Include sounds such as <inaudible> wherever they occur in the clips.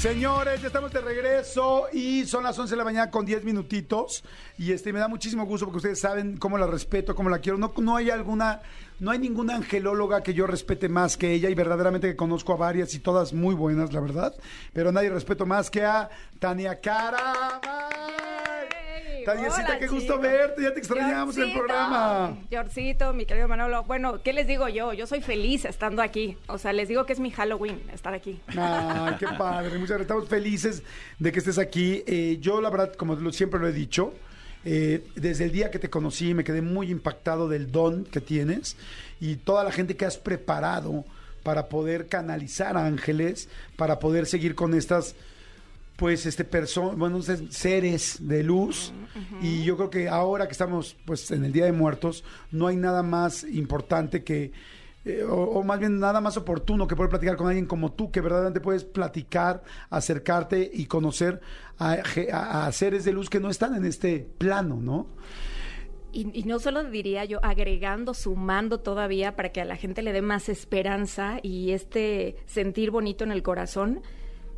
Señores, ya estamos de regreso y son las 11 de la mañana con 10 minutitos. Y este me da muchísimo gusto porque ustedes saben cómo la respeto, cómo la quiero. No, no hay alguna, no hay ninguna angelóloga que yo respete más que ella y verdaderamente que conozco a varias y todas muy buenas, la verdad. Pero nadie respeto más que a Tania Cara. Taniecita, Hola, qué gusto verte, ya te extrañamos en el programa. Yorcito, mi querido Manolo. Bueno, ¿qué les digo yo? Yo soy feliz estando aquí. O sea, les digo que es mi Halloween estar aquí. Ay, qué padre. Muchas gracias. Estamos felices de que estés aquí. Eh, yo, la verdad, como siempre lo he dicho, eh, desde el día que te conocí me quedé muy impactado del don que tienes y toda la gente que has preparado para poder canalizar ángeles, para poder seguir con estas pues este person bueno se- seres de luz. Y yo creo que ahora que estamos pues en el Día de Muertos no hay nada más importante que eh, o, o más bien nada más oportuno que poder platicar con alguien como tú que verdaderamente puedes platicar acercarte y conocer a, a- a seres de luz que no están en este plano no Y, y no solo diría yo agregando, sumando todavía para que a la gente le dé más esperanza y este sentir bonito en el corazón,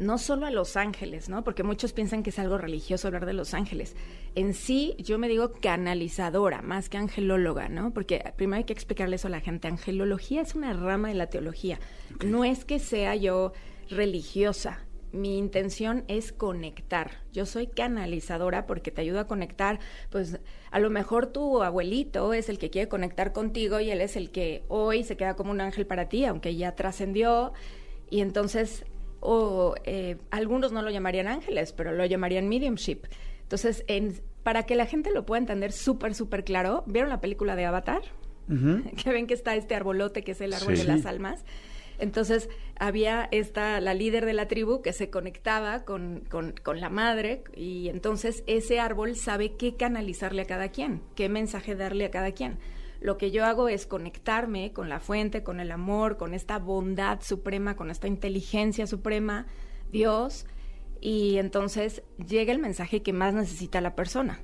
no solo a los ángeles, ¿no? Porque muchos piensan que es algo religioso hablar de los ángeles. En sí, yo me digo canalizadora, más que angelóloga, ¿no? Porque primero hay que explicarle eso a la gente. Angelología es una rama de la teología. No es que sea yo religiosa, mi intención es conectar. Yo soy canalizadora porque te ayudo a conectar. Pues a lo mejor tu abuelito es el que quiere conectar contigo y él es el que hoy se queda como un ángel para ti, aunque ya trascendió. Y entonces, o eh, algunos no lo llamarían ángeles, pero lo llamarían mediumship. Entonces, en- para que la gente lo pueda entender súper, súper claro, ¿vieron la película de Avatar? <laughs> que ven que está este arbolote que es el árbol Sí. de las almas. Entonces había esta, la líder de la tribu que se conectaba con, con- con la madre y entonces ese árbol sabe qué canalizarle a cada quien, qué mensaje darle a cada quien. Lo que yo hago es conectarme con la fuente, con el amor, con esta bondad suprema, con esta inteligencia suprema, Dios, y entonces llega el mensaje que más necesita la persona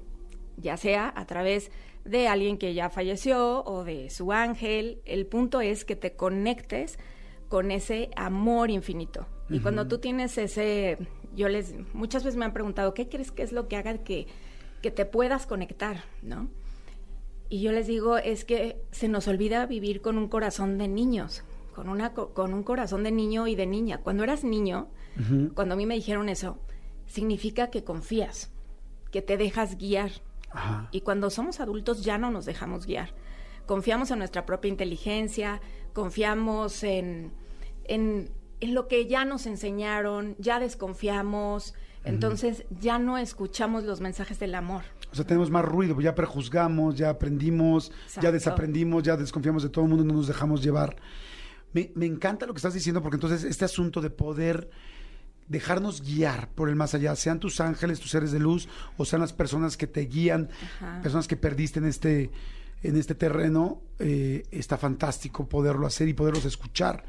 ya sea a través de alguien que ya falleció o de su ángel. El punto es que te conectes con ese amor infinito. Y cuando tú tienes ese, yo les, muchas veces me han preguntado, ¿qué crees que es lo que haga que, que te puedas conectar? ¿No? Y yo les digo, es que se nos olvida vivir con un corazón de niños, con, una, co- con un corazón de niño y de niña. Cuando eras niño, cuando a mí me dijeron eso, significa que confías, que te dejas guiar. Ajá. Y cuando somos adultos ya no nos dejamos guiar. Confiamos en nuestra propia inteligencia, confiamos en, en, en lo que ya nos enseñaron, ya desconfiamos, entonces ya no escuchamos los mensajes del amor. o sea tenemos más ruido ya prejuzgamos ya aprendimos ya desaprendimos ya desconfiamos de todo el mundo no nos dejamos llevar me, me encanta lo que estás diciendo porque entonces este asunto de poder dejarnos guiar por el más allá, sean tus ángeles, tus seres de luz, o sean las personas que te guían, Ajá. personas que perdiste en este, en este terreno, eh, está fantástico poderlo hacer y poderlos escuchar.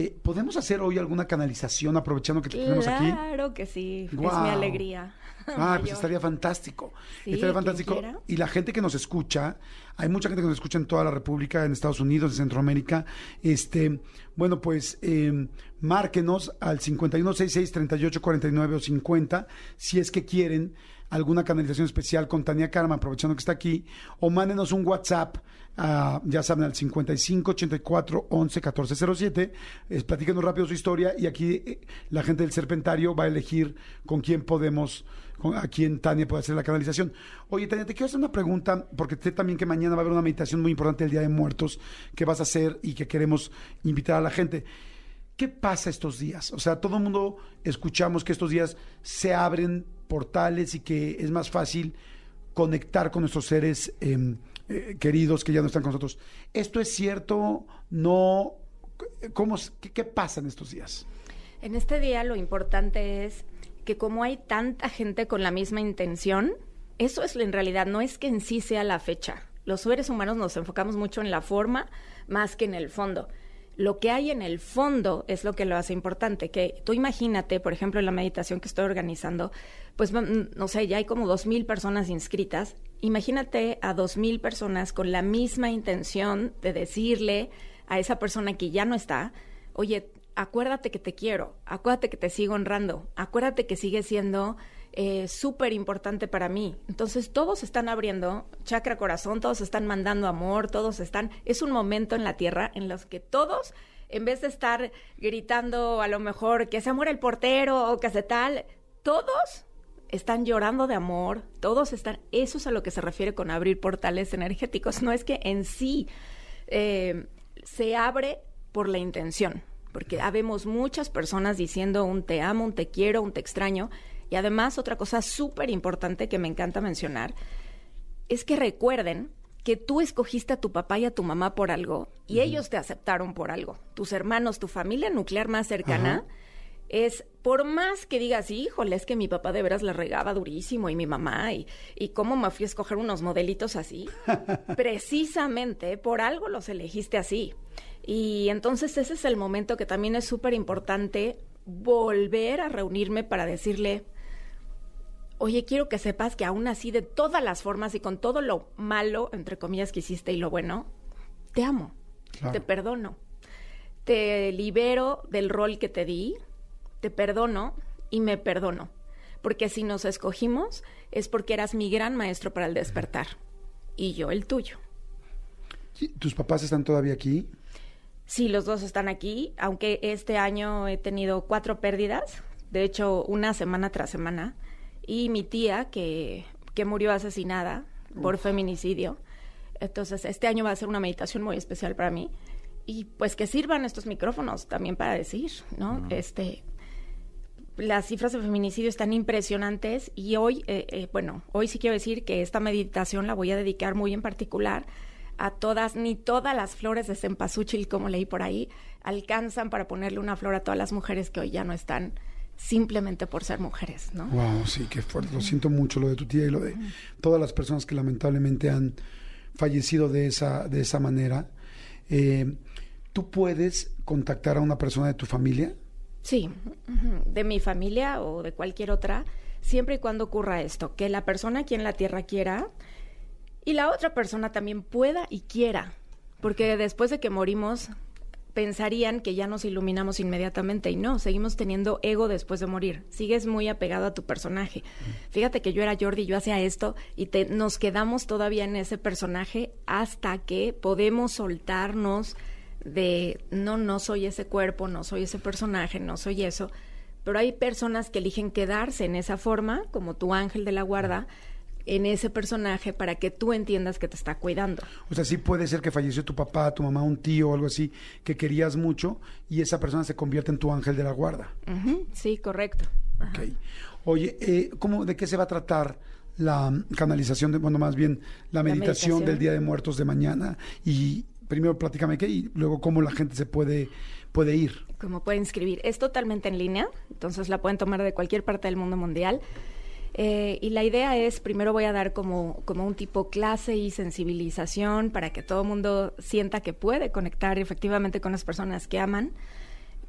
Eh, ¿Podemos hacer hoy alguna canalización aprovechando que te tenemos aquí? Claro que sí, es mi alegría. Ah, <laughs> pues estaría fantástico. Sí, estaría fantástico. Y la gente que nos escucha, hay mucha gente que nos escucha en toda la República, en Estados Unidos, en Centroamérica. Este, bueno, pues eh, márquenos al 5166-3849 o 50 si es que quieren alguna canalización especial con Tania Karma, aprovechando que está aquí, o mándenos un WhatsApp, a, ya saben, al 55 84 11 14 07. Eh, platíquenos rápido su historia y aquí eh, la gente del Serpentario va a elegir con quién podemos, con, a quién Tania puede hacer la canalización. Oye, Tania, te quiero hacer una pregunta, porque sé también que mañana va a haber una meditación muy importante el Día de Muertos que vas a hacer y que queremos invitar a la gente. ¿Qué pasa estos días? O sea, todo el mundo escuchamos que estos días se abren portales y que es más fácil conectar con nuestros seres eh, eh, queridos que ya no están con nosotros. ¿Esto es cierto? ¿No? ¿Cómo, qué, qué pasa en estos días? En este día lo importante es que como hay tanta gente con la misma intención, eso es en realidad, no es que en sí sea la fecha. Los seres humanos nos enfocamos mucho en la forma más que en el fondo. Lo que hay en el fondo es lo que lo hace importante, que tú imagínate, por ejemplo, en la meditación que estoy organizando, pues no sé, ya hay como dos mil personas inscritas. Imagínate a dos mil personas con la misma intención de decirle a esa persona que ya no está, oye, acuérdate que te quiero, acuérdate que te sigo honrando, acuérdate que sigue siendo eh, súper importante para mí. Entonces todos están abriendo chakra corazón, todos están mandando amor, todos están, es un momento en la tierra en los que todos, en vez de estar gritando a lo mejor que se muera el portero o que se tal, todos están llorando de amor, todos están, eso es a lo que se refiere con abrir portales energéticos, no es que en sí eh, se abre por la intención porque habemos muchas personas diciendo un te amo, un te quiero, un te extraño. Y además, otra cosa súper importante que me encanta mencionar es que recuerden que tú escogiste a tu papá y a tu mamá por algo y ellos te aceptaron por algo. Tus hermanos, tu familia nuclear más cercana. es por más que digas, híjole, es que mi papá de veras la regaba durísimo y mi mamá, y, y cómo me fui a escoger unos modelitos así, <laughs> precisamente por algo los elegiste así. Y entonces ese es el momento que también es súper importante volver a reunirme para decirle, oye, quiero que sepas que aún así, de todas las formas y con todo lo malo, entre comillas, que hiciste y lo bueno, te amo, te perdono, te libero del rol que te di, te perdono y me perdono. Porque si nos escogimos es porque eras mi gran maestro para el despertar y yo el tuyo. ¿Tus papás están todavía aquí? Sí, los dos están aquí, aunque este año he tenido cuatro pérdidas, de hecho una semana tras semana, y mi tía que, que murió asesinada por feminicidio. Entonces, este año va a ser una meditación muy especial para mí. Y pues que sirvan estos micrófonos también para decir, ¿no? Este, las cifras de feminicidio están impresionantes y hoy, eh, eh, bueno, hoy sí quiero decir que esta meditación la voy a dedicar muy en particular a todas, ni todas las flores de cempasúchil, como leí por ahí, alcanzan para ponerle una flor a todas las mujeres que hoy ya no están simplemente por ser mujeres, ¿no? Wow, sí, qué fuerte. Lo siento mucho lo de tu tía y lo de todas las personas que lamentablemente han fallecido de esa, de esa manera. Eh, ¿Tú puedes contactar a una persona de tu familia? Sí, de mi familia o de cualquier otra, siempre y cuando ocurra esto, que la persona aquí en la Tierra quiera y la otra persona también pueda y quiera, porque después de que morimos pensarían que ya nos iluminamos inmediatamente y no, seguimos teniendo ego después de morir. Sigues muy apegado a tu personaje. Fíjate que yo era Jordi, yo hacía esto y te, nos quedamos todavía en ese personaje hasta que podemos soltarnos de no, no soy ese cuerpo, no soy ese personaje, no soy eso. Pero hay personas que eligen quedarse en esa forma, como tu ángel de la guarda, en ese personaje para que tú entiendas que te está cuidando. O sea, sí puede ser que falleció tu papá, tu mamá, un tío o algo así que querías mucho y esa persona se convierte en tu ángel de la guarda. Sí, correcto. Ok. Oye, eh, ¿cómo, ¿de qué se va a tratar la canalización, de, bueno, más bien la meditación, del Día de Muertos de mañana? Y primero platícame qué y luego cómo la gente se puede, puede ir. Cómo puede inscribir. Es totalmente en línea, entonces la pueden tomar de cualquier parte del mundo mundial. Eh, y la idea es, primero voy a dar como, como un tipo clase y sensibilización para que todo el mundo sienta que puede conectar efectivamente con las personas que aman,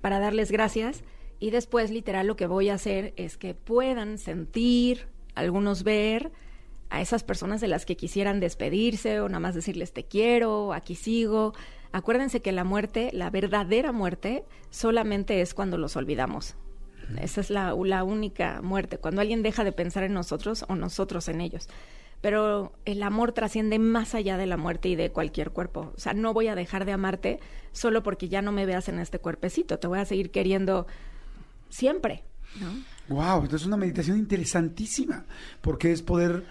para darles gracias. Y después, literal, lo que voy a hacer es que puedan sentir, algunos ver, a esas personas de las que quisieran despedirse o nada más decirles te quiero, aquí sigo. Acuérdense que la muerte, la verdadera muerte, solamente es cuando los olvidamos. Esa es la, única muerte, cuando alguien deja de pensar en nosotros o nosotros en ellos. Pero el amor trasciende más allá de la muerte y de cualquier cuerpo. O sea, no voy a dejar de amarte solo porque ya no me veas en este cuerpecito. Te voy a seguir queriendo siempre. ¿no? Wow, es una meditación interesantísima, porque es poder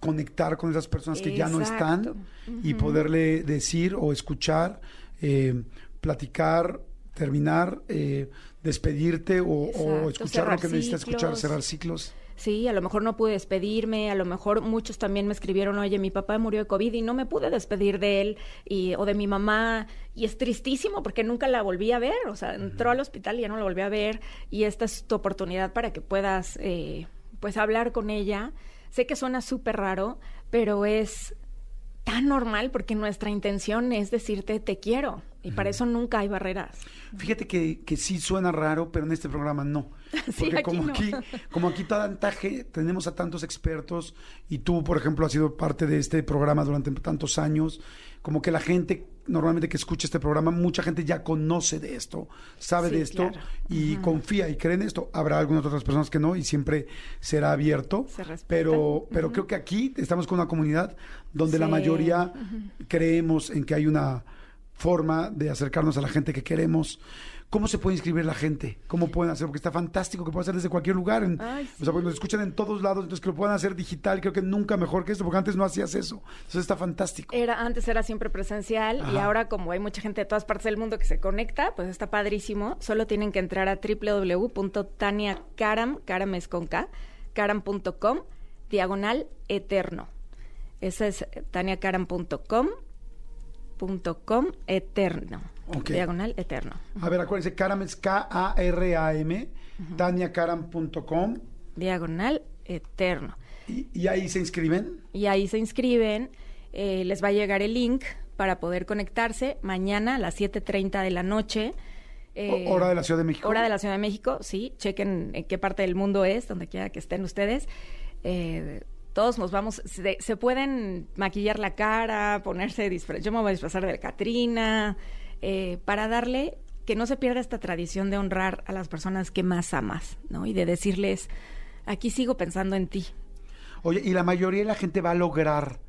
conectar con esas personas que ya no están y poderle decir o escuchar, eh, platicar, terminar, eh, despedirte o, escuchar lo que necesitas escuchar, cerrar ciclos. Sí, a lo mejor no pude despedirme, a lo mejor muchos también me escribieron, oye, mi papá murió de COVID y no me pude despedir de él y, o de mi mamá y es tristísimo porque nunca la volví a ver, o sea, entró al hospital y ya no la volví a ver y esta es tu oportunidad para que puedas, eh, pues, hablar con ella. Sé que suena súper raro, pero es tan normal porque nuestra intención es decirte te quiero y para eso nunca hay barreras. Fíjate que, que sí suena raro, pero en este programa no. <laughs> Sí, Porque aquí como no. aquí, como aquí tanta ge- tenemos a tantos expertos y tú, por ejemplo, has sido parte de este programa durante tantos años, como que la gente normalmente que escucha este programa, mucha gente ya conoce de esto, sabe Sí, de esto claro. y confía y cree en esto. Habrá algunas otras personas que no y siempre será abierto, Se pero pero creo que aquí estamos con una comunidad donde la mayoría creemos en que hay una forma de acercarnos a la gente que queremos. ¿Cómo se puede inscribir la gente? ¿Cómo pueden hacer? Porque está fantástico que puede hacer desde cualquier lugar. en- Ay, O sea, porque nos escuchan en todos lados, entonces que lo puedan hacer digital, creo que nunca mejor que esto, porque antes no hacías eso. Entonces está fantástico. Era, antes era siempre presencial y ahora como hay mucha gente de todas partes del mundo que se conecta, pues está padrísimo. Solo tienen que entrar a www.taniacaram, caram es con K, caram.com, diagonal eterno. Esa es eh, taniacaram.com, punto com, eterno. Diagonal eterno. A ver, acuérdense, Karam es K-A-R-A-M, taniacaram.com, Diagonal eterno. y, y ahí se inscriben. y ahí se inscriben. eh, les va a llegar el link para poder conectarse mañana a las 7.30 de la noche. eh, hora de la Ciudad de México. Hora de la Ciudad de México, sí. Chequen en qué parte del mundo es, donde quiera que estén ustedes. Eh, todos nos vamos, se, se pueden maquillar la cara, ponerse disfraz. Yo me voy a disfrazar de Catrina, eh, para darle que no se pierda esta tradición de honrar a las personas que más amas, ¿no? Y de decirles, aquí sigo pensando en ti. Oye, ¿y la mayoría de la gente va a lograr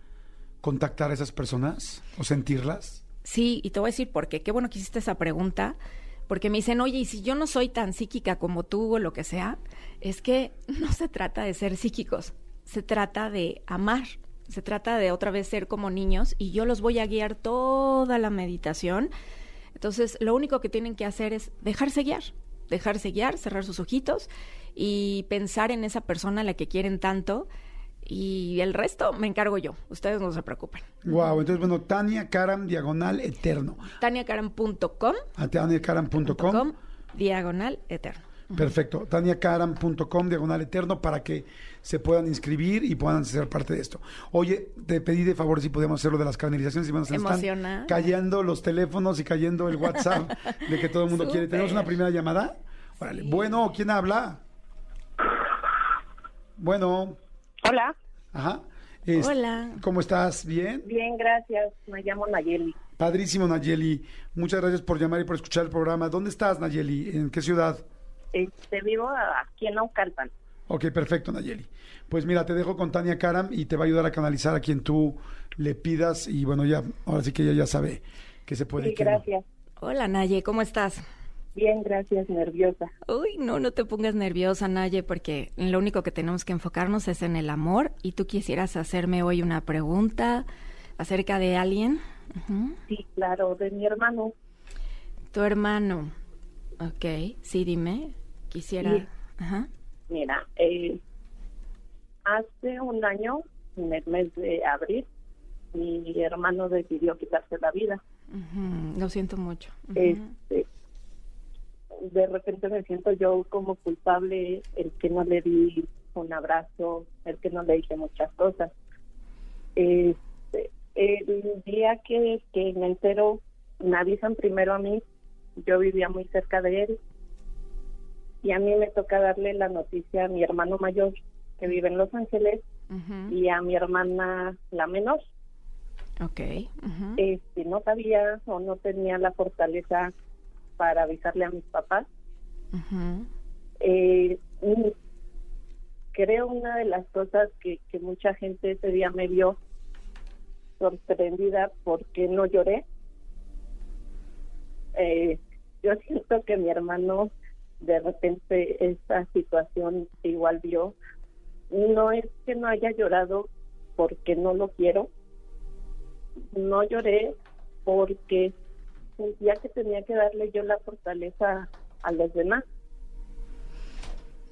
contactar a esas personas o sentirlas? Sí, y te voy a decir por qué. Qué bueno que hiciste esa pregunta, porque me dicen, oye, y si yo no soy tan psíquica como tú o lo que sea, es que no se trata de ser psíquicos, se trata de amar, se trata de otra vez ser como niños y yo los voy a guiar toda la meditación. Entonces, lo único que tienen que hacer es dejarse guiar, dejarse guiar, cerrar sus ojitos y pensar en esa persona a la que quieren tanto. Y el resto me encargo yo. Ustedes no se preocupen. Wow, entonces bueno, Tania Karam diagonal eterno. taniacaram.com A diagonal eterno. Perfecto. taniacaram.com diagonal eterno para que se puedan inscribir y puedan ser parte de esto. Oye, te pedí de favor si podíamos hacer lo de las canalizaciones y están Emocionada. cayendo los teléfonos y cayendo el WhatsApp <laughs> de que todo el mundo quiere. ¿Tenemos una primera llamada? Órale. Bueno, ¿quién habla? Bueno, Hola, ajá. Es- Hola. ¿Cómo estás? ¿Bien? bien, gracias. Me llamo Nayeli. Padrísimo, Nayeli. Muchas gracias por llamar y por escuchar el programa. ¿Dónde estás, Nayeli? ¿En qué ciudad? Este, vivo aquí en Naucalpan. Ok, perfecto, Nayeli. Pues mira, te dejo con Tania Karam y te va a ayudar a canalizar a quien tú le pidas y bueno, ya, ahora sí que ella ya sabe que se puede. Sí, no. gracias. Hola, Naye, ¿cómo estás? Bien, gracias, nerviosa. Uy, no, no te pongas nerviosa, Naye, porque lo único que tenemos que enfocarnos es en el amor. Y tú quisieras hacerme hoy una pregunta acerca de alguien. Sí, claro, de mi hermano. Tu hermano. Ok, sí, dime. Quisiera. Ajá. Mira, eh, hace un año, en el mes de abril, mi hermano decidió quitarse la vida. Lo siento mucho. Este, de repente me siento yo como culpable, el que no le di un abrazo, el que no le dije muchas cosas. Este, el día que, que me entero, me avisan primero a mí, yo vivía muy cerca de él, y a mí me toca darle la noticia a mi hermano mayor, que vive en Los Ángeles, y a mi hermana la menor. Ok. Este, no sabía o no tenía la fortaleza para avisarle a mis papás. Ujú. Eh, mm, creo una de las cosas que, que mucha gente ese día me vio sorprendida porque no lloré. Eh, yo siento que mi hermano de repente esta situación igual vio. No es que no haya llorado porque no lo quiero. No lloré porque sentía que tenía que darle yo la fortaleza a los demás.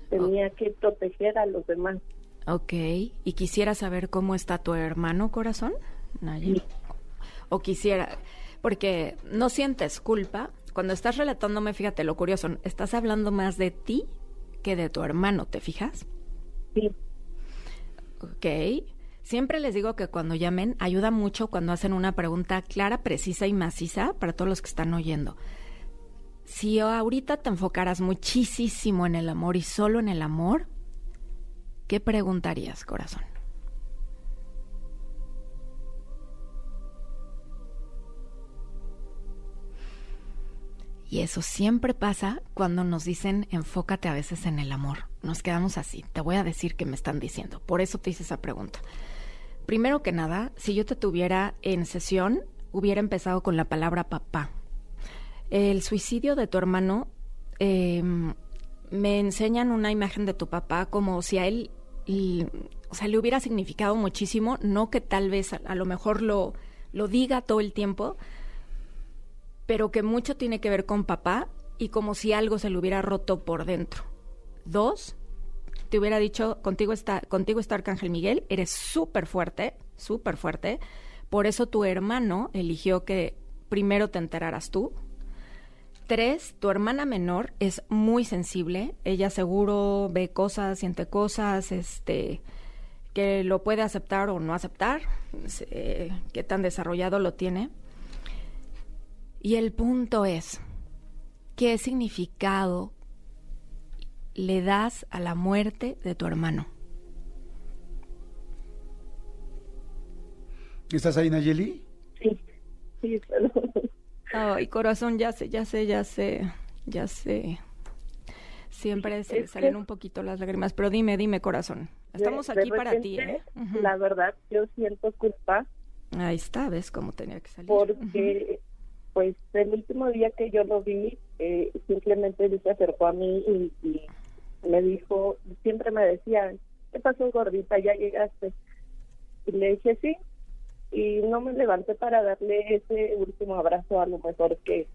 Tenía que proteger a los demás. Ok. ¿Y quisiera saber cómo está tu hermano, corazón? Naye? Sí. O quisiera, porque no sientes culpa. Cuando estás relatándome, fíjate lo curioso, estás hablando más de ti que de tu hermano, ¿te fijas? Sí, Ok. Siempre les digo que cuando llamen ayuda mucho cuando hacen una pregunta clara, precisa y maciza para todos los que están oyendo. Si ahorita te enfocaras muchísimo en el amor y solo en el amor, ¿qué preguntarías, corazón? Y eso siempre pasa cuando nos dicen enfócate a veces en el amor. Nos quedamos así. Te voy a decir qué me están diciendo. Por eso te hice esa pregunta. Primero que nada, si yo te tuviera en sesión, hubiera empezado con la palabra papá. El suicidio de tu hermano, em, me enseñan una imagen de tu papá como si a él, o sea, le hubiera significado muchísimo, no que tal vez a, a lo mejor lo, lo diga todo el tiempo, pero que mucho tiene que ver con papá y como si algo se le hubiera roto por dentro. Dos, te hubiera dicho, contigo está, contigo está Arcángel Miguel, eres súper fuerte, súper fuerte, por eso tu hermano eligió que primero te enteraras tú. Tres, tu hermana menor es muy sensible, ella seguro ve cosas, siente cosas, este, que lo puede aceptar o no aceptar, eh, qué tan desarrollado lo tiene. Y el punto es, ¿qué significado le das a la muerte de tu hermano? ¿Estás ahí, Nayeli? Sí, sí, perdón. Ay, corazón, ya sé, ya sé, ya sé, ya sé. Siempre se Es salen que- un poquito las lágrimas, pero dime, dime, corazón. Estamos De- de aquí para ti, ¿eh? La verdad, yo siento culpa Ahí está, ¿ves cómo tenía que salir? porque, pues, el último día que yo lo vi, eh, simplemente él se acercó a mí y, me dijo, siempre me decía, ¿qué pasó, gordita? ¿Ya llegaste? Y le dije, sí. Y no me levanté para darle ese último abrazo, a lo mejor que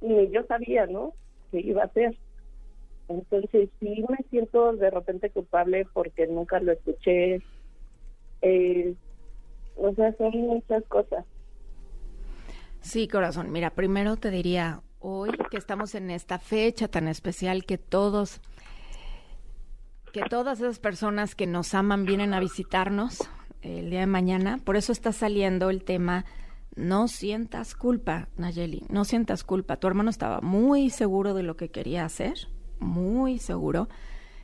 ni yo sabía, ¿no? Que iba a ser. Entonces sí me siento de repente culpable porque nunca lo escuché. Eh, o sea, son muchas cosas. Sí, corazón. Mira, primero te diría, hoy que estamos en esta fecha tan especial que todos, que todas esas personas que nos aman vienen a visitarnos el día de mañana, por eso está saliendo el tema, no sientas culpa, Nayeli, no sientas culpa. Tu hermano estaba muy seguro de lo que quería hacer, muy seguro.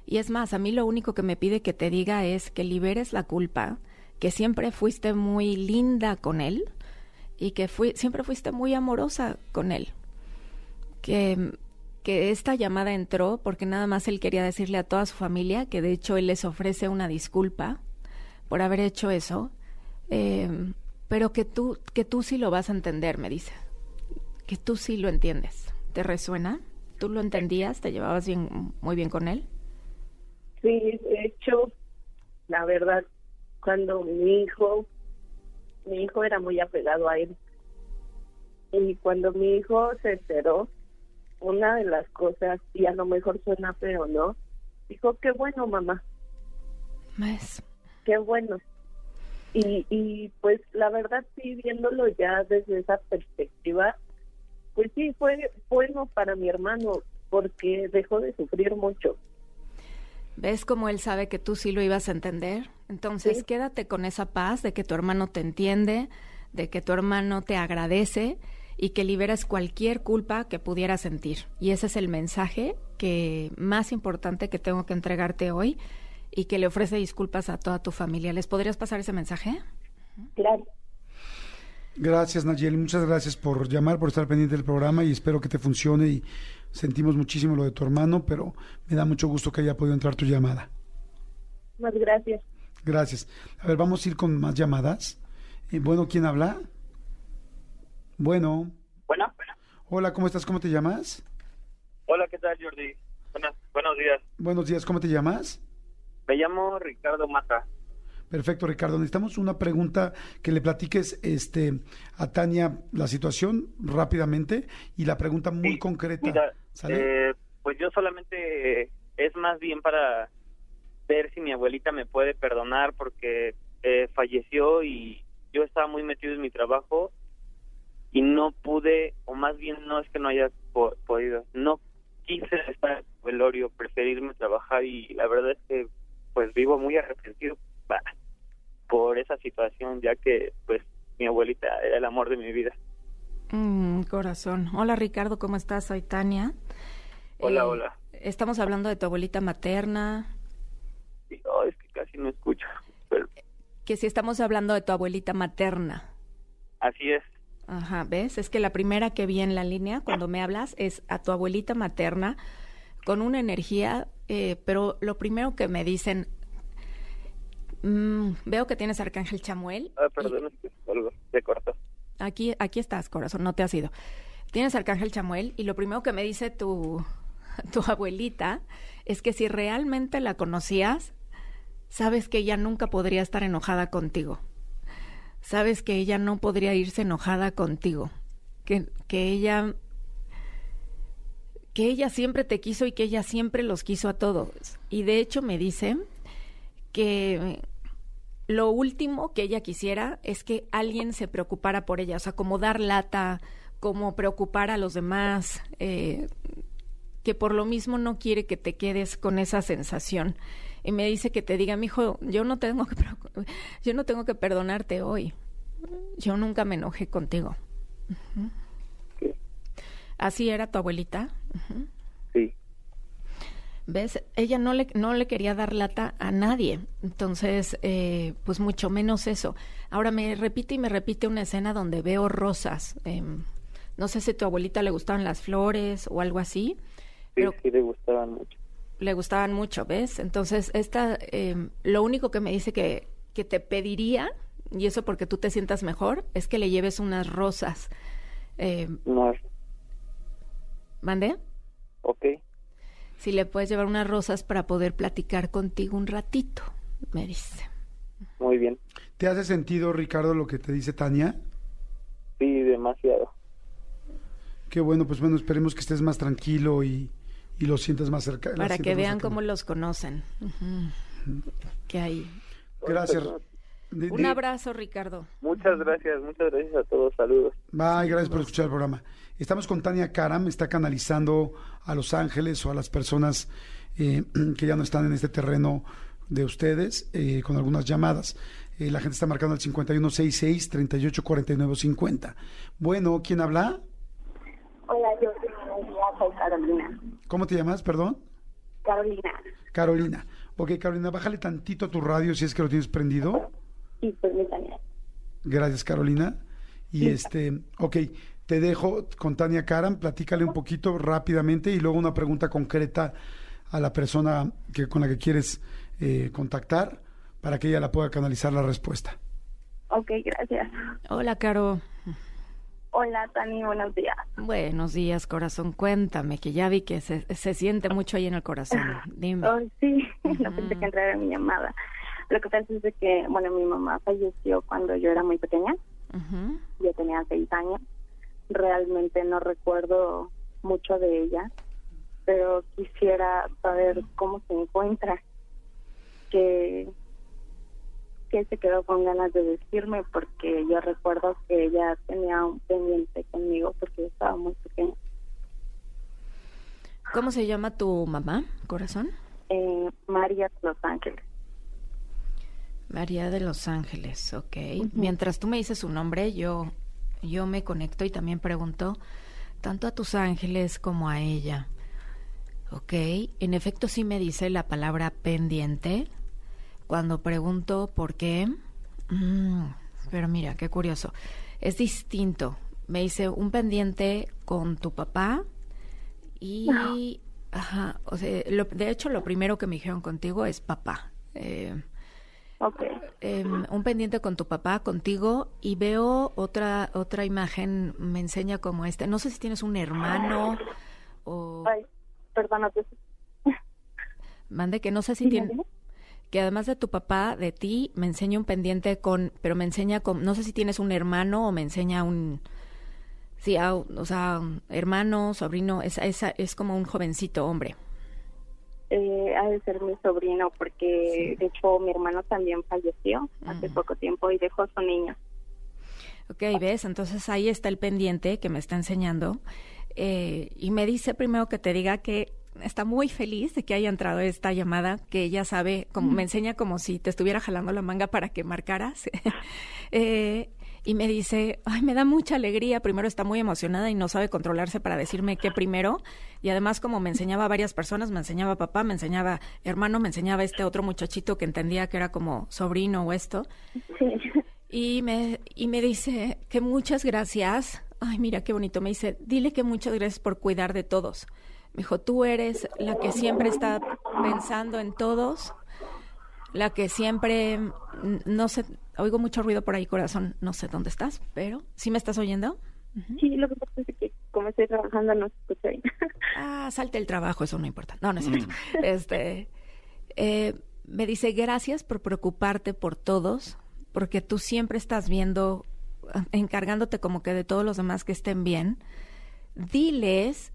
Y es más, a mí lo único que me pide que te diga es que liberes la culpa, que siempre fuiste muy linda con él, y que fui, siempre fuiste muy amorosa con él. Que, que esta llamada entró porque nada más él quería decirle a toda su familia que de hecho él les ofrece una disculpa por haber hecho eso, eh, pero que tú, que tú sí lo vas a entender, me dice. Que tú sí lo entiendes. ¿Te resuena? ¿Tú lo entendías? ¿Te llevabas bien, muy bien con él? Sí, de hecho, la verdad, cuando mi hijo, mi hijo era muy apegado a él. Y cuando mi hijo se enteró, una de las cosas, y a lo mejor suena feo, ¿no? Dijo, qué bueno, mamá, ¿Ves? qué bueno. Y, y pues la verdad, sí, viéndolo ya desde esa perspectiva, pues sí, fue bueno para mi hermano, porque dejó de sufrir mucho. ¿Ves cómo él sabe que tú sí lo ibas a entender? Entonces, Sí. quédate con esa paz de que tu hermano te entiende, de que tu hermano te agradece y que liberes cualquier culpa que pudieras sentir. Y ese es el mensaje que más importante que tengo que entregarte hoy y que le ofrece disculpas a toda tu familia. ¿Les podrías pasar ese mensaje? Claro. Gracias, Nayeli. Muchas gracias por llamar, por estar pendiente del programa y espero que te funcione. Y sentimos muchísimo lo de tu hermano, pero me da mucho gusto que haya podido entrar tu llamada. Más gracias. Gracias. A ver, vamos a ir con más llamadas. Eh, bueno, ¿quién habla? Bueno. Bueno, Hola, ¿cómo estás? ¿Cómo te llamas? hola, ¿qué tal, Jordi? Buenas, buenos días. Buenos días, ¿cómo te llamas? Me llamo Ricardo Mata. Perfecto, Ricardo. Necesitamos una pregunta que le platiques este, a Tania la situación rápidamente y la pregunta muy Sí, concreta. Mira. Eh, pues yo solamente es más bien para ver si mi abuelita me puede perdonar porque eh, falleció y yo estaba muy metido en mi trabajo y no pude, o más bien no es que no haya po- podido, no quise estar en el velorio, preferirme trabajar y la verdad es que pues vivo muy arrepentido bah, por esa situación, ya que pues mi abuelita era el amor de mi vida. Mm, corazón. Hola Ricardo, ¿cómo estás? Soy Tania. Hola, Eh, hola. Estamos hablando de tu abuelita materna. Oh, es que casi no escucho, pero Que si estamos hablando de tu abuelita materna. así es. Ajá, ¿ves? Es que la primera que vi en la línea cuando me hablas es a tu abuelita materna con una energía, eh, pero lo primero que me dicen, mm, veo que tienes Arcángel Chamuel. Ah, y- perdón, es que algo se cortó. Aquí, aquí estás, corazón, no te has ido. Tienes Arcángel Chamuel y lo primero que me dice tu, <laughs> tu abuelita es que si realmente la conocías, sabes que ella nunca podría estar enojada contigo. Sabes que ella no podría irse enojada contigo. Que, que ella que ella siempre te quiso y que ella siempre los quiso a todos. Y de hecho me dice que lo último que ella quisiera es que alguien se preocupara por ella, o sea, como dar lata, como preocupar a los demás, eh, que por lo mismo no quiere que te quedes con esa sensación. Y me dice que te diga, mi hijo, yo no tengo que yo no tengo que perdonarte hoy. Yo nunca me enojé contigo. Así era tu abuelita. ¿Ves? Ella no le, no le quería dar lata a nadie. Entonces, eh, pues mucho menos eso. Ahora me repite y me repite una escena donde veo rosas. Em, no sé si a tu abuelita le gustaban las flores o algo así. sí, Pero sí le gustaban mucho. le gustaban mucho, ¿ves? Entonces, esta, em, lo único que me dice que, que te pediría, y eso porque tú te sientas mejor, es que le lleves unas rosas. Em, No, ¿Mande? ok, Si le puedes llevar unas rosas para poder platicar contigo un ratito, me dice. muy bien. ¿Te hace sentido, Ricardo, lo que te dice Tania? Sí, demasiado. Qué bueno, pues bueno, esperemos que estés más tranquilo y, y lo sientas más cerca. Para que vean cómo los conocen. Que hay. Gracias. De- Un abrazo, Ricardo. Muchas gracias, muchas gracias a todos, saludos. Bye, gracias por escuchar el programa. Estamos con Tania Karam, está canalizando a los ángeles o a las personas eh, <clears throat> que ya no están en este terreno de ustedes eh, con algunas llamadas. Eh, la gente está marcando el 5166-384950. Bueno, ¿quién habla? Hola, yo soy Carolina. ¿Cómo te llamas, perdón? Carolina. Carolina. Ok, Carolina, bájale tantito a tu radio si es que lo tienes prendido. Sí, permítame. Gracias, Carolina. Y este, ok, te dejo con Tania Karam, platícale un poquito rápidamente y luego una pregunta concreta a la persona que, con la que quieres eh, contactar para que ella la pueda canalizar la respuesta. Ok, gracias. Hola, Caro. Hola, Tani, buenos días. Buenos días, corazón. Cuéntame, que ya vi que se, se siente mucho ahí en el corazón. Dime. Oh, sí, <laughs> no pensé que entrara mi llamada. Lo que pasa es de que, bueno, mi mamá falleció cuando yo era muy pequeña. Yo tenía seis años. Realmente no recuerdo mucho de ella, pero quisiera saber cómo se encuentra. Que, que se quedó con ganas de decirme, porque yo recuerdo que ella tenía un pendiente conmigo porque yo estaba muy pequeña. ¿Cómo se llama tu mamá, corazón? Eh, María Los Ángeles. María de Los Ángeles, ok. Mientras tú me dices su nombre, yo, yo me conecto y también pregunto tanto a tus ángeles como a ella. Ok, en efecto sí me dice la palabra pendiente. Cuando pregunto por qué, mm, pero mira, qué curioso. Es distinto. Me dice un pendiente con tu papá y... Ajá, o sea, lo- de hecho lo primero que me dijeron contigo es papá. Eh, Ok. em, un pendiente con tu papá, contigo, y veo otra otra imagen, me enseña como este. No sé si tienes un hermano o Ay, perdónate. mande que no sé si Sí, tiene ¿vale? que además de tu papá, de ti, me enseña un pendiente con, pero me enseña con, no sé si tienes un hermano o me enseña un, sí, ah, o sea, hermano, sobrino, es, es, es como un jovencito hombre. Eh, ha de ser mi sobrino porque de hecho mi hermano también falleció hace Mm. poco tiempo y dejó su niño. Ok, ves, entonces ahí está el pendiente que me está enseñando. eh, y me dice primero que te diga que está muy feliz de que haya entrado esta llamada, que ella sabe, como me enseña como si te estuviera jalando la manga para que marcaras. <laughs> eh, y me dice, ay, me da mucha alegría. Primero está muy emocionada y no sabe controlarse para decirme qué primero. Y además, como me enseñaba a varias personas, me enseñaba papá, me enseñaba hermano, me enseñaba este otro muchachito que entendía que era como sobrino o esto. Y me, y me dice que muchas gracias. Ay, mira qué bonito. Me dice, dile que muchas gracias por cuidar de todos. Me dijo, tú eres la que siempre está pensando en todos, la que siempre, no sé, oigo mucho ruido por ahí, corazón, no sé dónde estás, pero ¿sí me estás oyendo? Sí, lo que pasa es que como estoy trabajando no se escucha bien. <laughs> ah, salte el trabajo, eso no importa. No, no es cierto. este, eh, me dice, gracias por preocuparte por todos, porque tú siempre estás viendo, encargándote como que de todos los demás que estén bien. Diles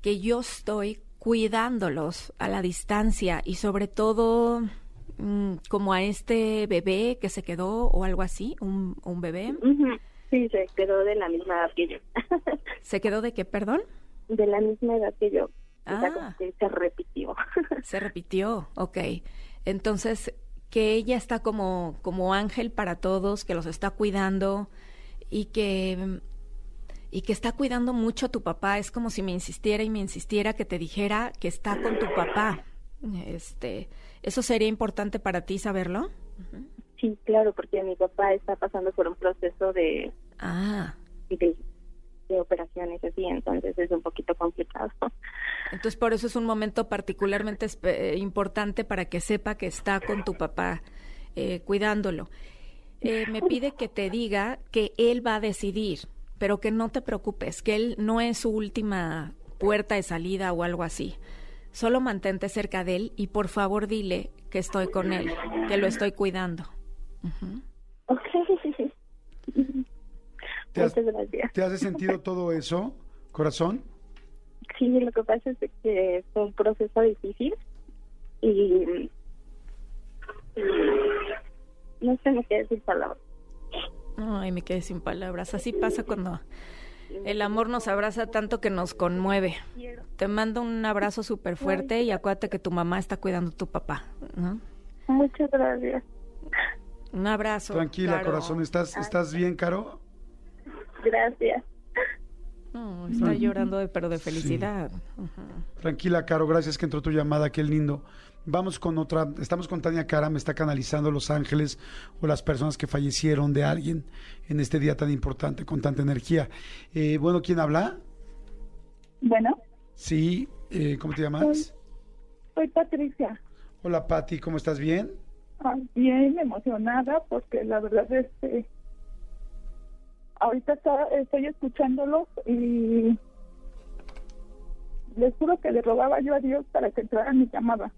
que yo estoy cuidándolos a la distancia y sobre todo mm, como a este bebé que se quedó o algo así, un, un bebé. Sí, se quedó de la misma edad que yo. <laughs> ¿Se quedó de qué, perdón? De la misma edad que yo. Ah. que se repitió. <laughs> se repitió, ok. Entonces, que ella está como, como ángel para todos, que los está cuidando y que y que está cuidando mucho a tu papá. Es como si me insistiera y me insistiera que te dijera que está con tu papá. Este, ¿Eso sería importante para ti saberlo? Sí, claro, porque mi papá está pasando por un proceso de, ah. de, de operaciones así, entonces es un poquito complicado. Entonces por eso es un momento particularmente eh, importante para que sepa que está con tu papá eh, cuidándolo. Eh, me pide que te diga que él va a decidir pero que no te preocupes, que él no es su última puerta de salida o algo así. Solo mantente cerca de él y por favor dile que estoy con él, que lo estoy cuidando. ¿Te has, ¿Te hace sentido todo eso, corazón? Sí, lo que pasa es que fue un proceso difícil y, y no sé qué decir palabras. Ay, me quedé sin palabras. Así pasa cuando el amor nos abraza tanto que nos conmueve. Te mando un abrazo súper fuerte y acuérdate que tu mamá está cuidando a tu papá. ¿no? Muchas gracias. Un abrazo. Tranquila, corazón. ¿Estás, ¿Estás bien, Caro? Gracias. está llorando, de, pero de felicidad. Tranquila, Caro. Gracias que entró tu llamada. Qué lindo. Vamos con otra, estamos con Tania Cara, me está canalizando Los Ángeles o las personas que fallecieron de alguien en este día tan importante, con tanta energía. Eh, bueno, ¿quién habla? Bueno. Sí, eh, ¿cómo te llamas? Soy, Patricia. Hola Pati, ¿cómo estás? ¿Bien? Ah, bien, emocionada porque la verdad es que ahorita estoy escuchándolo y les juro que le rogaba yo a Dios para que entrara mi llamada.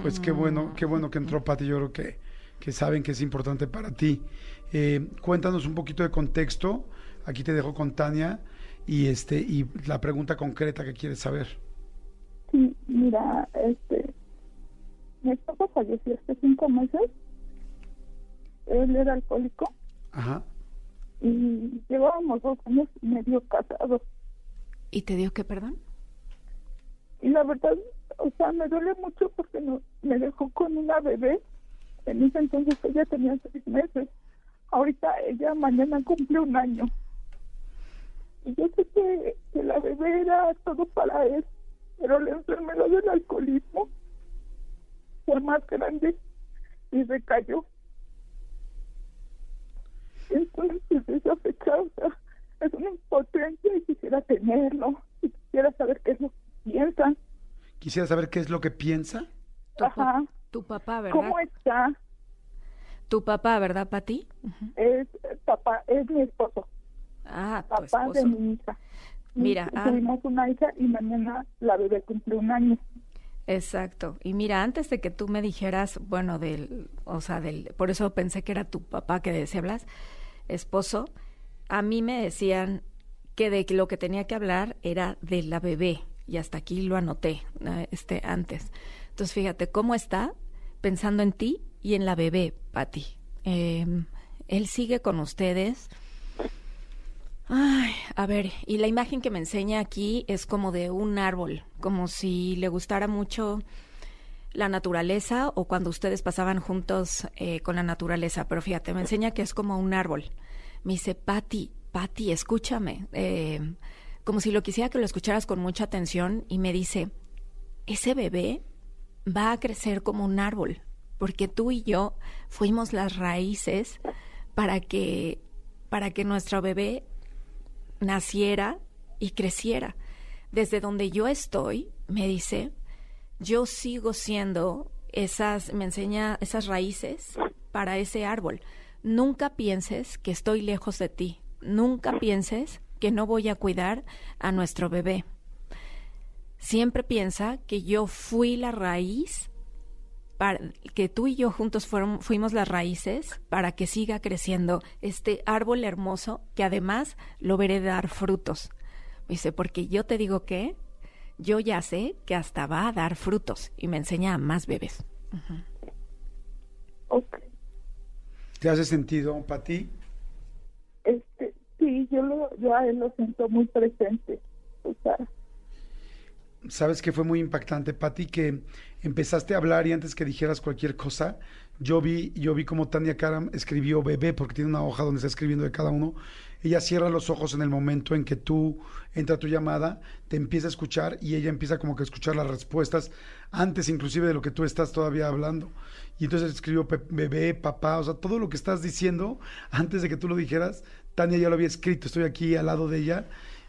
Pues qué bueno, qué bueno que entró Pati. Yo creo que, que saben que es importante para ti. Eh, cuéntanos un poquito de contexto. Aquí te dejo con Tania y este y la pregunta concreta que quieres saber. Sí, mira, este, mi esposo falleció hace cinco meses. Él era alcohólico. Ajá. Y llevábamos dos años y medio casados. ¿Y te dio qué, perdón? Y la verdad o sea, me duele mucho porque no, me dejó con una bebé. En ese entonces ella tenía seis meses. Ahorita ella mañana cumple un año. Y yo sé que, que la bebé era todo para él, pero la enfermedad del alcoholismo fue más grande y recayó. Entonces, desde esa fecha, o sea, es una impotencia y quisiera tenerlo, y quisiera saber qué es lo que piensan. Quisiera saber qué es lo que piensa. Tu, Ajá. tu papá, ¿verdad? ¿Cómo está? Tu papá, ¿verdad, Pati? Es papá, es mi esposo. Ah, tu papá esposo. de mi hija. Mira, ah, tuvimos una hija y mañana la bebé cumple un año. Exacto. Y mira, antes de que tú me dijeras, bueno, del, o sea, del, por eso pensé que era tu papá que se hablas, esposo, a mí me decían que de lo que tenía que hablar era de la bebé, y hasta aquí lo anoté este antes. Entonces, fíjate cómo está pensando en ti y en la bebé, Patti. Eh, él sigue con ustedes. Ay, a ver, y la imagen que me enseña aquí es como de un árbol, como si le gustara mucho la naturaleza o cuando ustedes pasaban juntos eh, con la naturaleza. Pero fíjate, me enseña que es como un árbol. Me dice, Patti, Patti, escúchame. Eh, como si lo quisiera que lo escucharas con mucha atención y me dice, ese bebé va a crecer como un árbol, porque tú y yo fuimos las raíces para que, para que nuestro bebé naciera y creciera. Desde donde yo estoy, me dice, yo sigo siendo esas, me enseña esas raíces para ese árbol. Nunca pienses que estoy lejos de ti. Nunca pienses que no voy a cuidar a nuestro bebé. Siempre piensa que yo fui la raíz, para, que tú y yo juntos fuimos las raíces para que siga creciendo este árbol hermoso que además lo veré dar frutos. Dice, porque yo te digo que yo ya sé que hasta va a dar frutos y me enseña a más bebés. ¿Te hace sentido para ti? Este, sí, yo, lo, yo lo siento muy presente. O sea, ¿Sabes que fue muy impactante, Pati? Que empezaste a hablar y antes que dijeras cualquier cosa, yo vi, yo vi como Tania Karam escribió bebé, porque tiene una hoja donde está escribiendo de cada uno. Ella cierra los ojos en el momento en que tú entra tu llamada, te empieza a escuchar y ella empieza como que a escuchar las respuestas antes inclusive de lo que tú estás todavía hablando. Y entonces escribió bebé, papá, o sea, todo lo que estás diciendo antes de que tú lo dijeras, Tania ya lo había escrito. Estoy aquí al lado de ella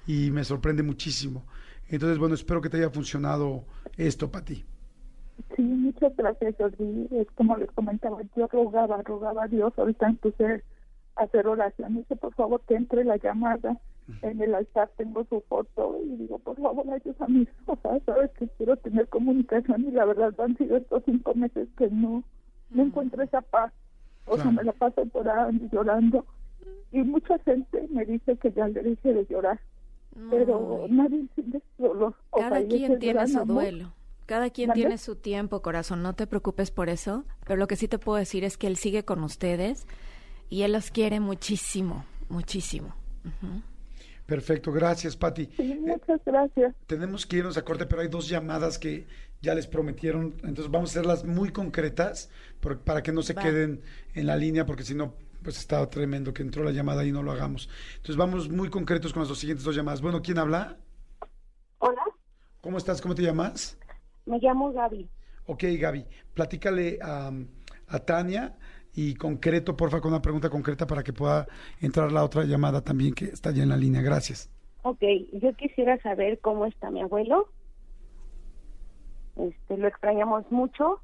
y me sorprende muchísimo. Entonces, bueno, espero que te haya funcionado esto para ti. Sí, muchas gracias, Es como les comentaba, yo rogaba, rogaba a Dios, ahorita empecé a hacer oración. Dice, por favor, que entre la llamada. En el altar tengo su foto y digo, por favor, ayuda a mis hijas, sabes que quiero tener comunicación y la verdad han sido estos cinco meses que no, no encuentro esa paz. O sea, me la paso llorando y llorando. Y mucha gente me dice que ya le dije de llorar. Pero nadie solo. Cada quien tiene su duelo. Cada quien tiene su tiempo, corazón, no te preocupes por eso, pero lo que sí te puedo decir es que él sigue con ustedes y él los quiere muchísimo, muchísimo. Perfecto, gracias, Pati. muchas gracias. tenemos que irnos a corte, pero hay dos llamadas que ya les prometieron, entonces vamos a hacerlas muy concretas para que no se queden en la línea, porque si no, pues estaba tremendo que entró la llamada y no lo hagamos. Entonces vamos muy concretos con las siguientes dos llamadas. Bueno, ¿quién habla? Hola. ¿Cómo estás? ¿Cómo te llamas? Me llamo Gaby. Ok, Gaby, platícale a, Tania y concreto, porfa, con una pregunta concreta para que pueda entrar la otra llamada también que está ya en la línea. Gracias. Ok, yo quisiera saber cómo está mi abuelo. Este, lo extrañamos mucho.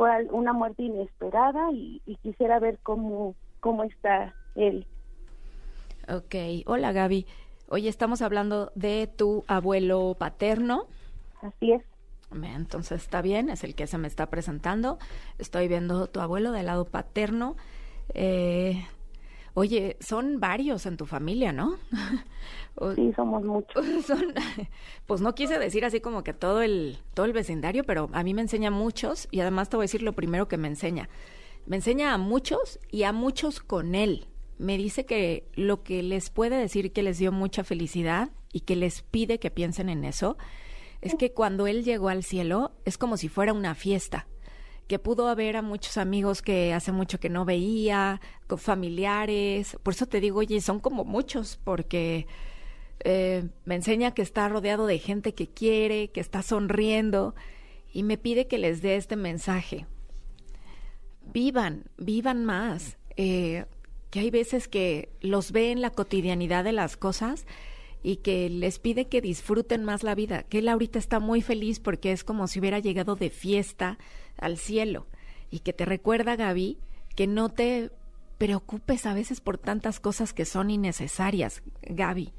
Fue una muerte inesperada y, y quisiera ver cómo, cómo está él. Ok, hola Gaby. Hoy estamos hablando de tu abuelo paterno. Así es. Entonces está bien, es el que se me está presentando. Estoy viendo tu abuelo del lado paterno. Eh, oye, son varios en tu familia, ¿no? <laughs> sí, somos muchos. <laughs> pues no quise decir así como que todo el, todo el vecindario, pero a mí me enseña muchos y además te voy a decir lo primero que me enseña. Me enseña a muchos y a muchos con él. Me dice que lo que les puede decir que les dio mucha felicidad y que les pide que piensen en eso es que cuando él llegó al cielo es como si fuera una fiesta, que pudo haber a muchos amigos que hace mucho que no veía, familiares, por eso te digo, oye, son como muchos, porque eh, me enseña que está rodeado de gente que quiere, que está sonriendo, y me pide que les dé este mensaje. Vivan, vivan más. Eh, que hay veces que los ve en la cotidianidad de las cosas y que les pide que disfruten más la vida, que él ahorita está muy feliz porque es como si hubiera llegado de fiesta al cielo y que te recuerda, Gaby, que no te preocupes a veces por tantas cosas que son innecesarias, Gaby.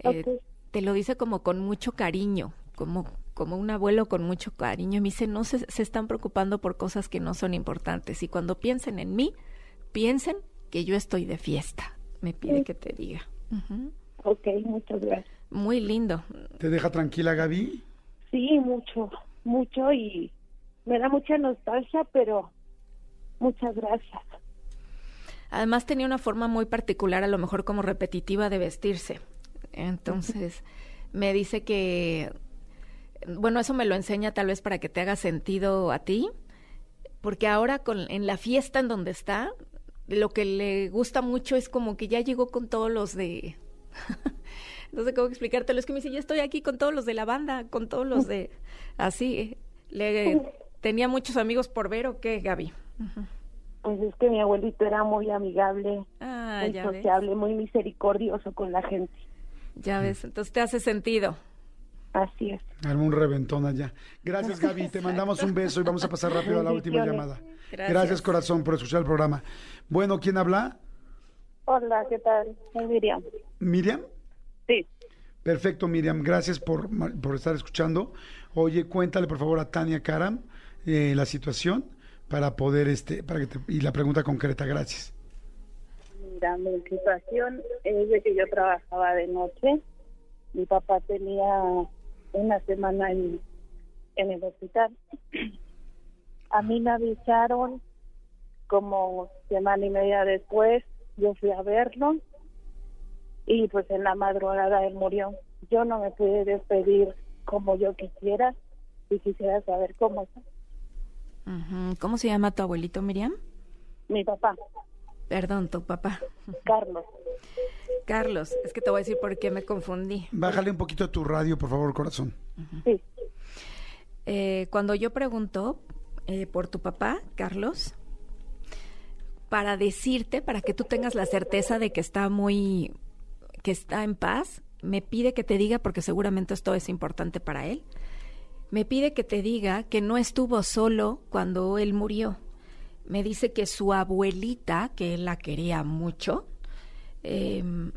Eh, te lo dice como con mucho cariño, como, como un abuelo con mucho cariño. Y me dice, no se, se están preocupando por cosas que no son importantes. Y cuando piensen en mí, piensen que yo estoy de fiesta. Me pide que te diga. Ok, muchas gracias. Muy lindo. ¿Te deja tranquila, Gaby? Sí, mucho, mucho y me da mucha nostalgia, pero muchas gracias. Además tenía una forma muy particular, a lo mejor como repetitiva de vestirse. Entonces, <laughs> me dice que, bueno, eso me lo enseña tal vez para que te haga sentido a ti, porque ahora con, en la fiesta en donde está, lo que le gusta mucho es como que ya llegó con todos los de... <laughs> no sé cómo explicártelo, es que me dice, ya estoy aquí con todos los de la banda, con todos los de... <laughs> Así, le tenía muchos amigos por ver o qué, Gaby. Pues es que mi abuelito era muy amigable, Ah, muy ves. sociable, muy misericordioso con la gente. Ya ves, entonces te hace sentido. Así es. Arma un reventón allá. Gracias, Gaby. Te <laughs> mandamos un beso y vamos a pasar rápido a la última llamada. Gracias. Gracias, corazón, por escuchar el programa. Bueno, ¿quién habla? Hola, ¿qué tal? Soy Miriam. ¿Miriam? Sí. Perfecto, Miriam. Gracias por, por estar escuchando. Oye, cuéntale, por favor, a Tania Karam eh, la situación para poder, este, para que te, y la pregunta concreta. Gracias. Mira, mi situación es de que yo trabajaba de noche. Mi papá tenía una semana en, en el hospital. <clears throat> A mí me avisaron como semana y media después. Yo fui a verlo y pues en la madrugada él murió. Yo no me pude despedir como yo quisiera y quisiera saber cómo está. ¿Cómo se llama tu abuelito, Miriam? mi papá, Perdón, tu papá. Carlos. Carlos, es que te voy a decir por qué me confundí. Bájale un poquito a tu radio, por favor, corazón. Sí, Eh, cuando yo pregunto eh, por tu papá, Carlos, para decirte, para que tú tengas la certeza de que está muy, que está en paz, me pide que te diga, porque seguramente esto es importante para él, me pide que te diga que no estuvo solo cuando él murió. Me dice que su abuelita, que él la quería mucho, em,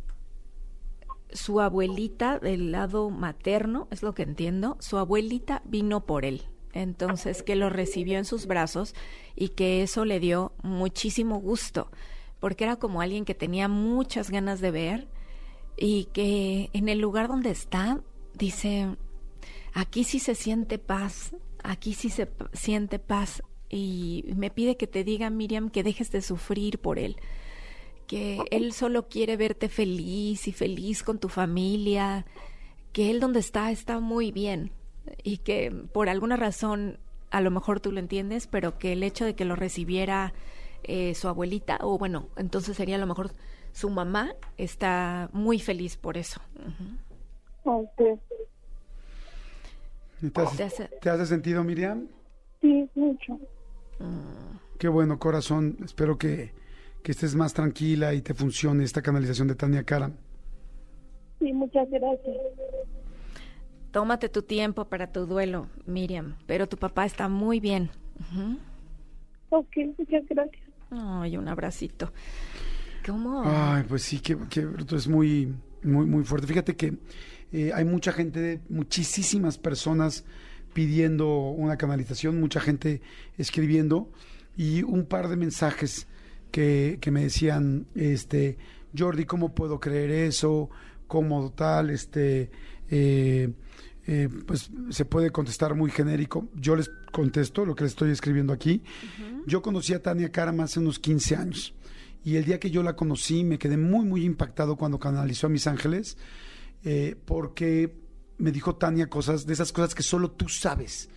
su abuelita del lado materno, es lo que entiendo, su abuelita vino por él. Entonces, que lo recibió en sus brazos y que eso le dio muchísimo gusto, porque era como alguien que tenía muchas ganas de ver y que en el lugar donde está, dice, aquí sí se siente paz, aquí sí se siente paz. Y me pide que te diga, Miriam, que dejes de sufrir por él que él solo quiere verte feliz y feliz con tu familia, que él donde está está muy bien y que por alguna razón, a lo mejor tú lo entiendes, pero que el hecho de que lo recibiera eh, su abuelita, o bueno, entonces sería a lo mejor su mamá, está muy feliz por eso. Ok. ¿Te hace, Te hace- te hace sentido, Miriam? Sí, mucho. Qué bueno, corazón. Espero que, que estés más tranquila y te funcione esta canalización de Tania Karam. Sí, muchas gracias. Tómate tu tiempo para tu duelo, Miriam, pero tu papá está muy bien. Ujú. Ok, muchas gracias. Ay, un abracito. ¿Cómo? Ay, pues sí, que, que esto es muy, muy, muy fuerte. Fíjate que eh, hay mucha gente, muchísimas personas pidiendo una canalización, mucha gente escribiendo y un par de mensajes que, que me decían, este, Jordi, ¿cómo puedo creer eso? ¿Cómo tal? Este, eh, eh, pues se puede contestar muy genérico. Yo les contesto lo que les estoy escribiendo aquí. Yo conocí a Tania Karam hace unos 15 años y el día que yo la conocí me quedé muy, muy impactado cuando canalizó a mis ángeles eh, porque me dijo Tania cosas, de esas cosas que solo tú sabes.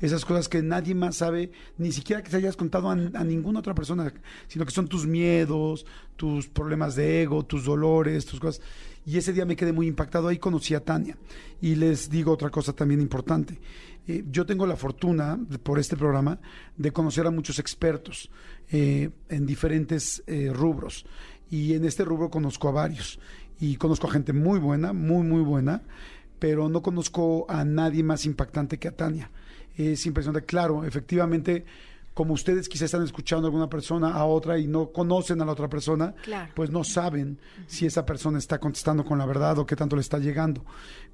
Esas cosas que nadie más sabe, ni siquiera que se hayas contado a, ninguna otra persona, sino que son tus miedos, tus problemas de ego, tus dolores, tus cosas. Y ese día me quedé muy impactado, ahí conocí a Tania. Y les digo otra cosa también importante. Eh, yo tengo la fortuna, por este programa, de conocer a muchos expertos eh, en diferentes rubros. Y en este rubro conozco a varios. Y conozco a gente muy buena, muy, muy buena, pero no conozco a nadie más impactante que a Tania. Es impresionante. Claro, efectivamente, como ustedes quizás están escuchando a alguna persona a otra y no conocen a la otra persona, Claro. pues no saben si esa persona está contestando con la verdad o qué tanto le está llegando.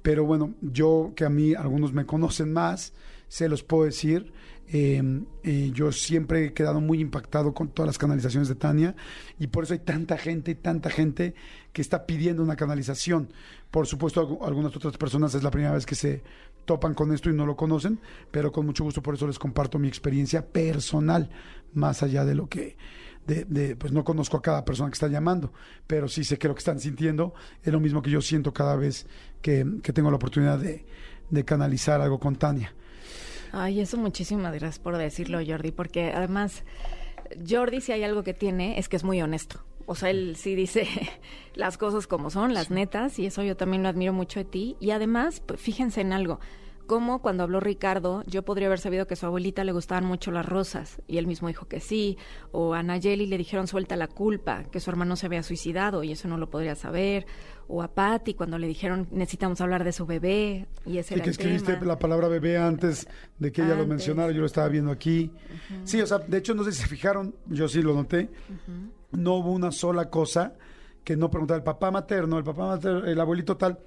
Pero bueno, yo que a mí algunos me conocen más, se los puedo decir. eh, eh, yo siempre he quedado muy impactado con todas las canalizaciones de Tania y por eso hay tanta gente, tanta gente que está pidiendo una canalización. Por supuesto, algu- algunas otras personas es la primera vez que se topan con esto y no lo conocen, pero con mucho gusto por eso les comparto mi experiencia personal, más allá de lo que de, de, pues no conozco a cada persona que está llamando, pero sí sé que lo que están sintiendo es lo mismo que yo siento cada vez que, que tengo la oportunidad de, de canalizar algo con Tania. Ay, eso muchísimas gracias por decirlo, Jordi, porque además Jordi si hay algo que tiene es que es muy honesto. O sea, él sí dice <laughs> las cosas como son, las netas, y eso yo también lo admiro mucho de ti. Y además, pues, fíjense en algo, como cuando habló Ricardo, yo podría haber sabido que a su abuelita le gustaban mucho las rosas, y él mismo dijo que sí, o a Nayeli le dijeron suelta la culpa, que su hermano se había suicidado, y eso no lo podría saber, o a Patty cuando le dijeron necesitamos hablar de su bebé, y ese era que el escribiste tema. la palabra bebé antes de que ella lo mencionara, yo lo estaba viendo aquí. Sí, o sea, de hecho, no sé si se fijaron, yo sí lo noté, no hubo una sola cosa que no preguntara el papá materno, el papá materno, el abuelito tal,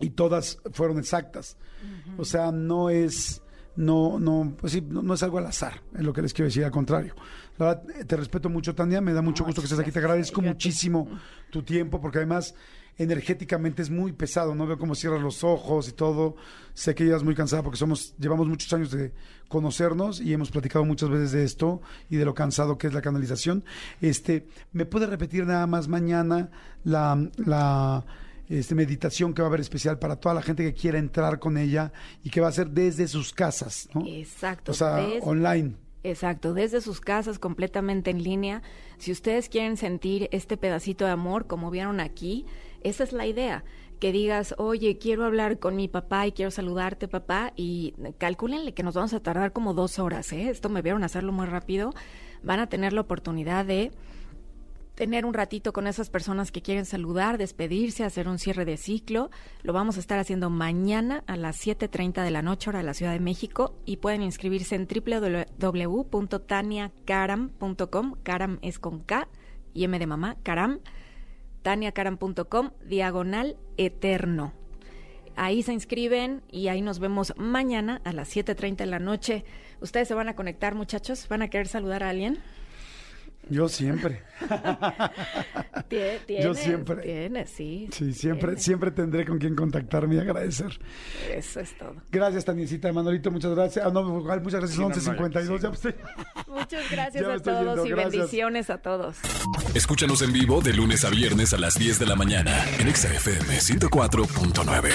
y todas fueron exactas. O sea, no es, no, no, pues sí, no, no es algo al azar, es lo que les quiero decir, al contrario. La verdad, eh, te respeto mucho, Tania, me da mucho gusto que estés aquí, te agradezco muchísimo tu tiempo, porque además energéticamente es muy pesado, no veo cómo cierras los ojos y todo. Sé que llevas muy cansada porque somos, llevamos muchos años de conocernos y hemos platicado muchas veces de esto y de lo cansado que es la canalización. Este, ¿me puede repetir nada más mañana la, la este, meditación que va a haber especial para toda la gente que quiera entrar con ella y que va a ser desde sus casas, ¿no? Exacto. O sea, online. Exacto, desde sus casas, completamente en línea. Si ustedes quieren sentir este pedacito de amor, como vieron aquí, esa es la idea. Que digas, oye, quiero hablar con mi papá y quiero saludarte, papá, y calcúlenle que nos vamos a tardar como dos horas, ¿eh? Esto me vieron hacerlo muy rápido. Van a tener la oportunidad de tener un ratito con esas personas que quieren saludar, despedirse, hacer un cierre de ciclo. Lo vamos a estar haciendo mañana a las 7.30 de la noche, hora de la Ciudad de México, y pueden inscribirse en www.taniacaram.com. Caram es con K y M de mamá, Caram. taniacaram.com, diagonal eterno. Ahí se inscriben y ahí nos vemos mañana a las 7.30 de la noche. ¿Ustedes se van a conectar, muchachos? ¿Van a querer saludar a alguien? Yo siempre. <laughs> Tie- Yo Tienes, siempre. Tienes, sí. Sí, siempre, tienes. siempre tendré con quien contactarme y agradecer. Eso es todo. Gracias, Taniecita. Manolito, muchas gracias. Ah, no, muchas gracias. Sí, no, no, 11.52. sí. Muchas <laughs> gracias a todos yendo, y gracias. bendiciones a todos. Escúchanos en vivo de lunes a viernes a las 10 de la mañana en Exa FM 104.9.